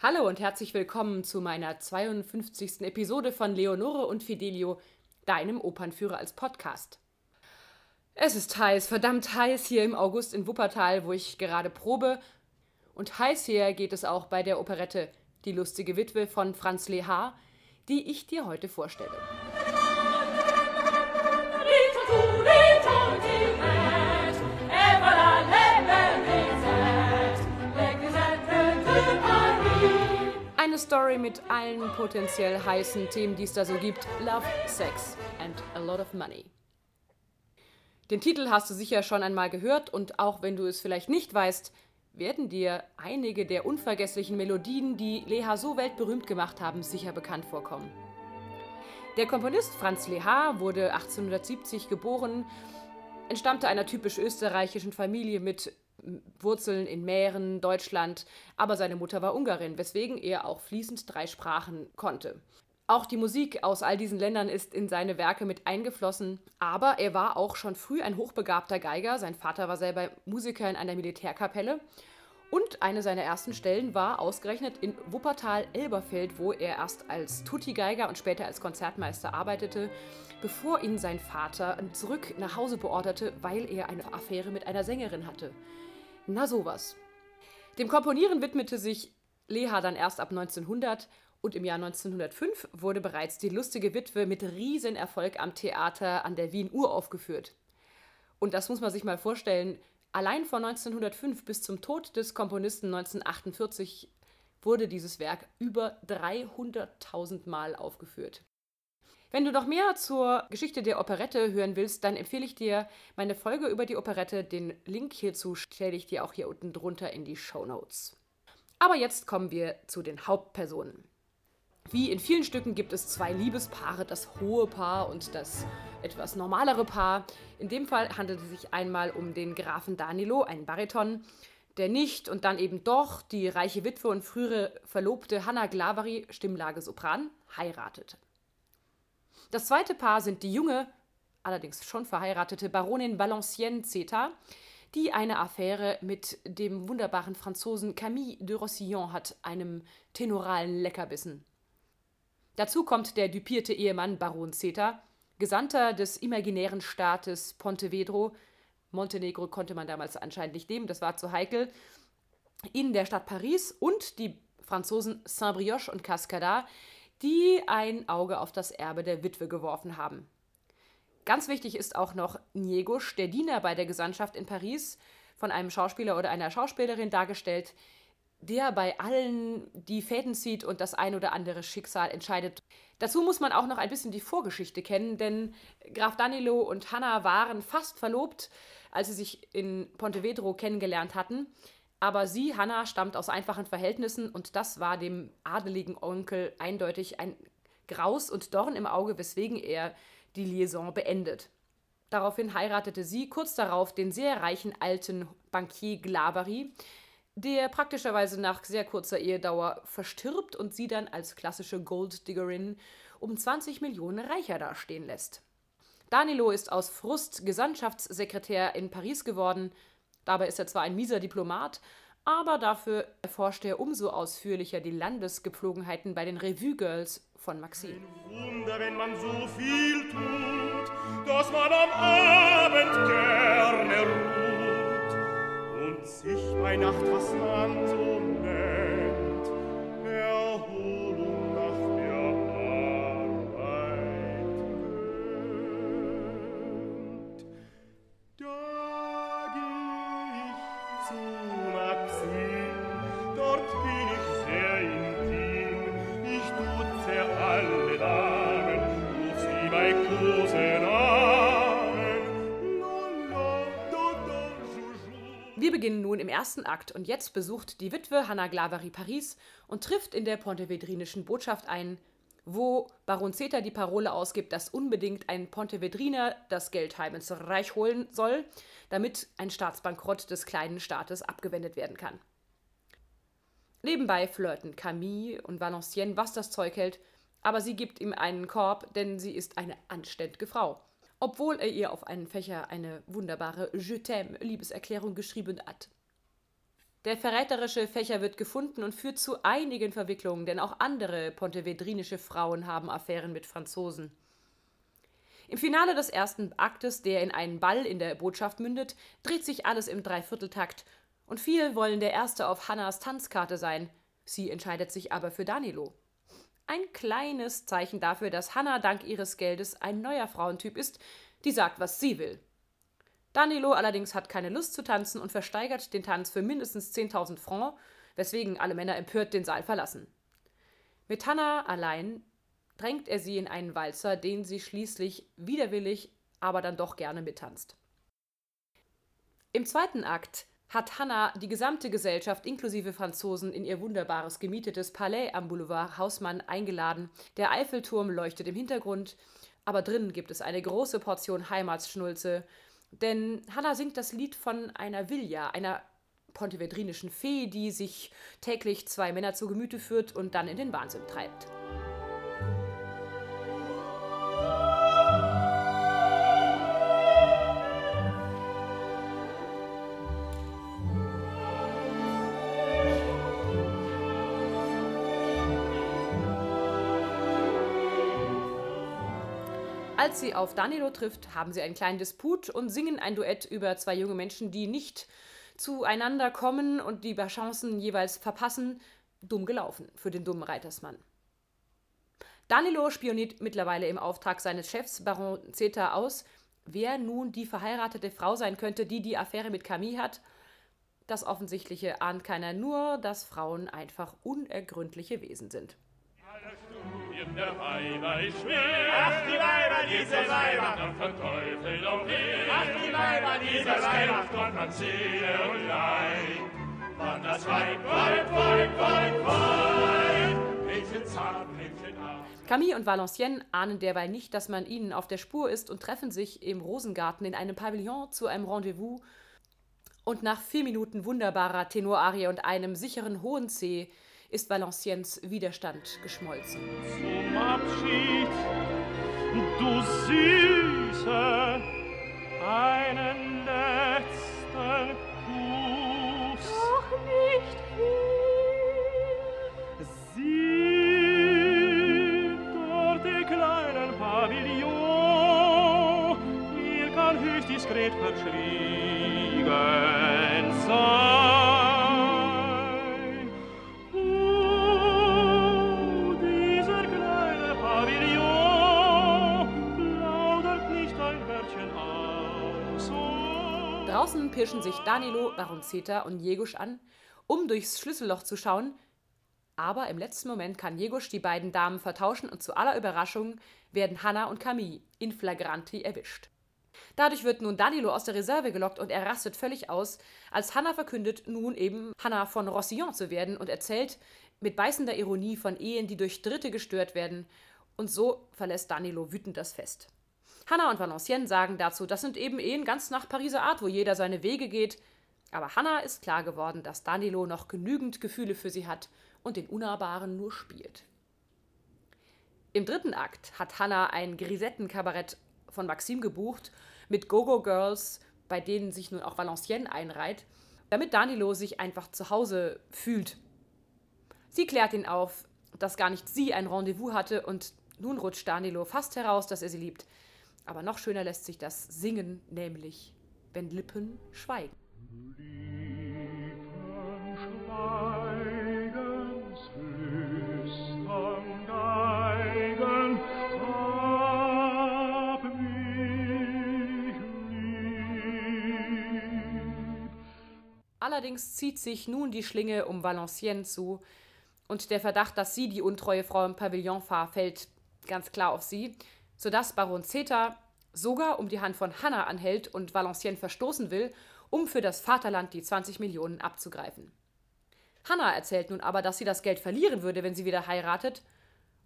Hallo und herzlich willkommen zu meiner 52. Episode von Leonore und Fidelio, deinem Opernführer als Podcast. Es ist heiß, verdammt heiß hier im August in Wuppertal, wo ich gerade probe. Und heiß hier geht es auch bei der Operette Die lustige Witwe von Franz Lehar, die ich dir heute vorstelle. Story mit allen potenziell heißen Themen, die es da so gibt. Love, Sex and a lot of money. Den Titel hast du sicher schon einmal gehört und auch wenn du es vielleicht nicht weißt, werden dir einige der unvergesslichen Melodien, die Leha so weltberühmt gemacht haben, sicher bekannt vorkommen. Der Komponist Franz Lehar wurde 1870 geboren, entstammte einer typisch österreichischen Familie mit Wurzeln in Mähren, Deutschland, aber seine Mutter war Ungarin, weswegen er auch fließend drei Sprachen konnte. Auch die Musik aus all diesen Ländern ist in seine Werke mit eingeflossen, aber er war auch schon früh ein hochbegabter Geiger. Sein Vater war selber Musiker in einer Militärkapelle und eine seiner ersten Stellen war ausgerechnet in Wuppertal-Elberfeld, wo er erst als Tutti-Geiger und später als Konzertmeister arbeitete, bevor ihn sein Vater zurück nach Hause beorderte, weil er eine Affäre mit einer Sängerin hatte. Na sowas. Dem Komponieren widmete sich Leha dann erst ab 1900 und im Jahr 1905 wurde bereits die lustige Witwe mit Riesenerfolg am Theater an der Wien uraufgeführt. Und das muss man sich mal vorstellen, allein von 1905 bis zum Tod des Komponisten 1948 wurde dieses Werk über 300.000 Mal aufgeführt. Wenn du noch mehr zur Geschichte der Operette hören willst, dann empfehle ich dir meine Folge über die Operette. Den Link hierzu stelle ich dir auch hier unten drunter in die Show Notes. Aber jetzt kommen wir zu den Hauptpersonen. Wie in vielen Stücken gibt es zwei Liebespaare, das hohe Paar und das etwas normalere Paar. In dem Fall handelt es sich einmal um den Grafen Danilo, einen Bariton, der nicht und dann eben doch die reiche Witwe und frühere Verlobte Hanna Glavari, Stimmlage Sopran, heiratet. Das zweite Paar sind die junge, allerdings schon verheiratete Baronin Valenciennes Zeta, die eine Affäre mit dem wunderbaren Franzosen Camille de Rossillon hat, einem tenoralen Leckerbissen. Dazu kommt der düpierte Ehemann Baron Zeta, Gesandter des imaginären Staates Pontevedro. Montenegro konnte man damals anscheinend nicht nehmen, das war zu heikel. In der Stadt Paris und die Franzosen Saint-Brioche und Cascada, die ein Auge auf das Erbe der Witwe geworfen haben. Ganz wichtig ist auch noch Niegusch, der Diener bei der Gesandtschaft in Paris, von einem Schauspieler oder einer Schauspielerin dargestellt, der bei allen die Fäden zieht und das ein oder andere Schicksal entscheidet. Dazu muss man auch noch ein bisschen die Vorgeschichte kennen, denn Graf Danilo und Hanna waren fast verlobt, als sie sich in Pontevedro kennengelernt hatten. Aber sie, Hannah, stammt aus einfachen Verhältnissen und das war dem adeligen Onkel eindeutig ein Graus und Dorn im Auge, weswegen er die Liaison beendet. Daraufhin heiratete sie kurz darauf den sehr reichen alten Bankier Glabary, der praktischerweise nach sehr kurzer Ehedauer verstirbt und sie dann als klassische Golddiggerin um 20 Millionen reicher dastehen lässt. Danilo ist aus Frust Gesandtschaftssekretär in Paris geworden, Dabei ist er zwar ein mieser Diplomat, aber dafür erforscht er umso ausführlicher die Landesgepflogenheiten bei den Revue-Girls von Maxine. Ein Wunder, wenn man so viel tut, dass man am Abend gerne ruht alle Damen, ruf sie bei Kosenamen. Beginnen nun im ersten Akt und jetzt besucht die Witwe Hanna Glavary Paris und trifft in der pontevedrinischen Botschaft ein, wo Baron Zeta die Parole ausgibt, dass unbedingt ein Pontevedriner das Geld heim ins Reich holen soll, damit ein Staatsbankrott des kleinen Staates abgewendet werden kann. Nebenbei flirten Camille und Valenciennes, was das Zeug hält, aber sie gibt ihm einen Korb, denn sie ist eine anständige Frau. Obwohl er ihr auf einen Fächer eine wunderbare Je t'aime Liebeserklärung geschrieben hat. Der verräterische Fächer wird gefunden und führt zu einigen Verwicklungen, denn auch andere pontevedrinische Frauen haben Affären mit Franzosen. Im Finale des ersten Aktes, der in einen Ball in der Botschaft mündet, dreht sich alles im Dreivierteltakt und viele wollen der Erste auf Hannas Tanzkarte sein. Sie entscheidet sich aber für Danilo. Ein kleines Zeichen dafür, dass Hannah dank ihres Geldes ein neuer Frauentyp ist, die sagt, was sie will. Danilo allerdings hat keine Lust zu tanzen und versteigert den Tanz für mindestens 10.000 Francs, weswegen alle Männer empört den Saal verlassen. Mit Hannah allein drängt er sie in einen Walzer, den sie schließlich widerwillig, aber dann doch gerne mittanzt. Im zweiten Akt hat Hannah die gesamte Gesellschaft inklusive Franzosen in ihr wunderbares gemietetes Palais am Boulevard Hausmann eingeladen. Der Eiffelturm leuchtet im Hintergrund, aber drinnen gibt es eine große Portion Heimatsschnulze, denn Hannah singt das Lied von einer Villa, einer pontevedrinischen Fee, die sich täglich zwei Männer zu Gemüte führt und dann in den Wahnsinn treibt. Als sie auf Danilo trifft, haben sie einen kleinen Disput und singen ein Duett über zwei junge Menschen, die nicht zueinander kommen und die bei Chancen jeweils verpassen. Dumm gelaufen für den dummen Reitersmann. Danilo spioniert mittlerweile im Auftrag seines Chefs Baron Zeta aus, wer nun die verheiratete Frau sein könnte, die die Affäre mit Camille hat. Das Offensichtliche ahnt keiner, nur dass Frauen einfach unergründliche Wesen sind. Studien der Weiber ist schwer. Ach, die Weiber, diese Weiber, dann verteufelt auch her. Ach, die Weiber, diese Weiber, Gott an Seele und Leib. Wann das Weib, Weib, Weib, Weib, Weib, Mädchen zart, Mädchen arm. Camille und Valenciennes ahnen derweil nicht, dass man ihnen auf der Spur ist und treffen sich im Rosengarten in einem Pavillon zu einem Rendezvous. Und nach vier Minuten wunderbarer Tenorarie und einem sicheren hohen C ist Valenciennes Widerstand geschmolzen. Zum Abschied, du Süße, einen letzten Kuss. Doch nicht viel. Sieh dort den kleinen Pavillon, hier kann höchst diskret verschwiegen Draußen pirschen sich Danilo, Baron Zeta und Jegusch an, um durchs Schlüsselloch zu schauen. Aber im letzten Moment kann Jegusch die beiden Damen vertauschen und zu aller Überraschung werden Hannah und Camille in flagranti erwischt. Dadurch wird nun Danilo aus der Reserve gelockt und er rastet völlig aus, als Hannah verkündet, nun eben Hannah von Rossillon zu werden und erzählt mit beißender Ironie von Ehen, die durch Dritte gestört werden. Und so verlässt Danilo wütend das Fest. Hannah und Valenciennes sagen dazu, das sind eben Ehen ganz nach Pariser Art, wo jeder seine Wege geht. Aber Hannah ist klar geworden, dass Danilo noch genügend Gefühle für sie hat und den Unnahbaren nur spielt. Im dritten Akt hat Hannah ein Grisettenkabarett von Maxim gebucht mit Go-Go-Girls, bei denen sich nun auch Valenciennes einreiht, damit Danilo sich einfach zu Hause fühlt. Sie klärt ihn auf, dass gar nicht sie ein Rendezvous hatte und nun rutscht Danilo fast heraus, dass er sie liebt. Aber noch schöner lässt sich das singen, nämlich wenn Lippen schweigen. Lippen lieb. Allerdings zieht sich nun die Schlinge um Valenciennes zu und der Verdacht, dass sie die untreue Frau im Pavillon war, fällt ganz klar auf sie, sodass Baron Zeta sogar um die Hand von Hannah anhält und Valenciennes verstoßen will, um für das Vaterland die 20 Millionen abzugreifen. Hannah erzählt nun aber, dass sie das Geld verlieren würde, wenn sie wieder heiratet.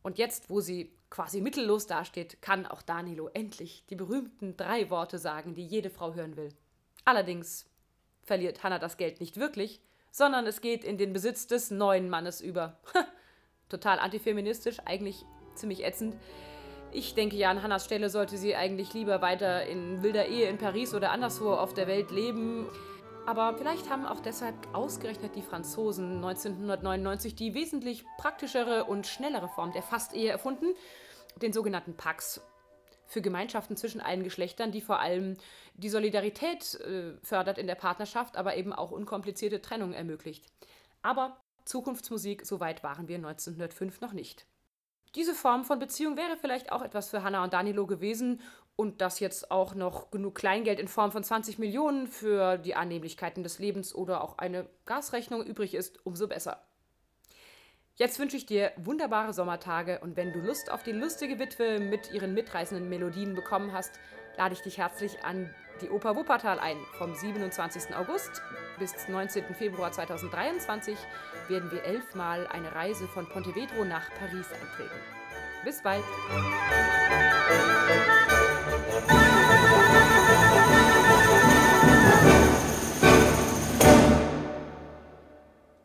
Und jetzt, wo sie quasi mittellos dasteht, kann auch Danilo endlich die berühmten drei Worte sagen, die jede Frau hören will. Allerdings verliert Hannah das Geld nicht wirklich, sondern es geht in den Besitz des neuen Mannes über. Total antifeministisch, eigentlich ziemlich ätzend. Ich denke ja, an Hannas Stelle sollte sie eigentlich lieber weiter in wilder Ehe in Paris oder anderswo auf der Welt leben. Aber vielleicht haben auch deshalb ausgerechnet die Franzosen 1999 die wesentlich praktischere und schnellere Form der Fastehe erfunden, den sogenannten Pax, für Gemeinschaften zwischen allen Geschlechtern, die vor allem die Solidarität äh, fördert in der Partnerschaft, aber eben auch unkomplizierte Trennung ermöglicht. Aber Zukunftsmusik, so weit waren wir 1905 noch nicht. Diese Form von Beziehung wäre vielleicht auch etwas für Hannah und Danilo gewesen und dass jetzt auch noch genug Kleingeld in Form von 20 Millionen für die Annehmlichkeiten des Lebens oder auch eine Gasrechnung übrig ist, umso besser. Jetzt wünsche ich dir wunderbare Sommertage und wenn du Lust auf die lustige Witwe mit ihren mitreißenden Melodien bekommen hast, lade ich dich herzlich an die Oper Wuppertal ein. Vom 27. August bis 19. Februar 2023 werden wir elfmal eine Reise von Pontevedro nach Paris antreten. Bis bald!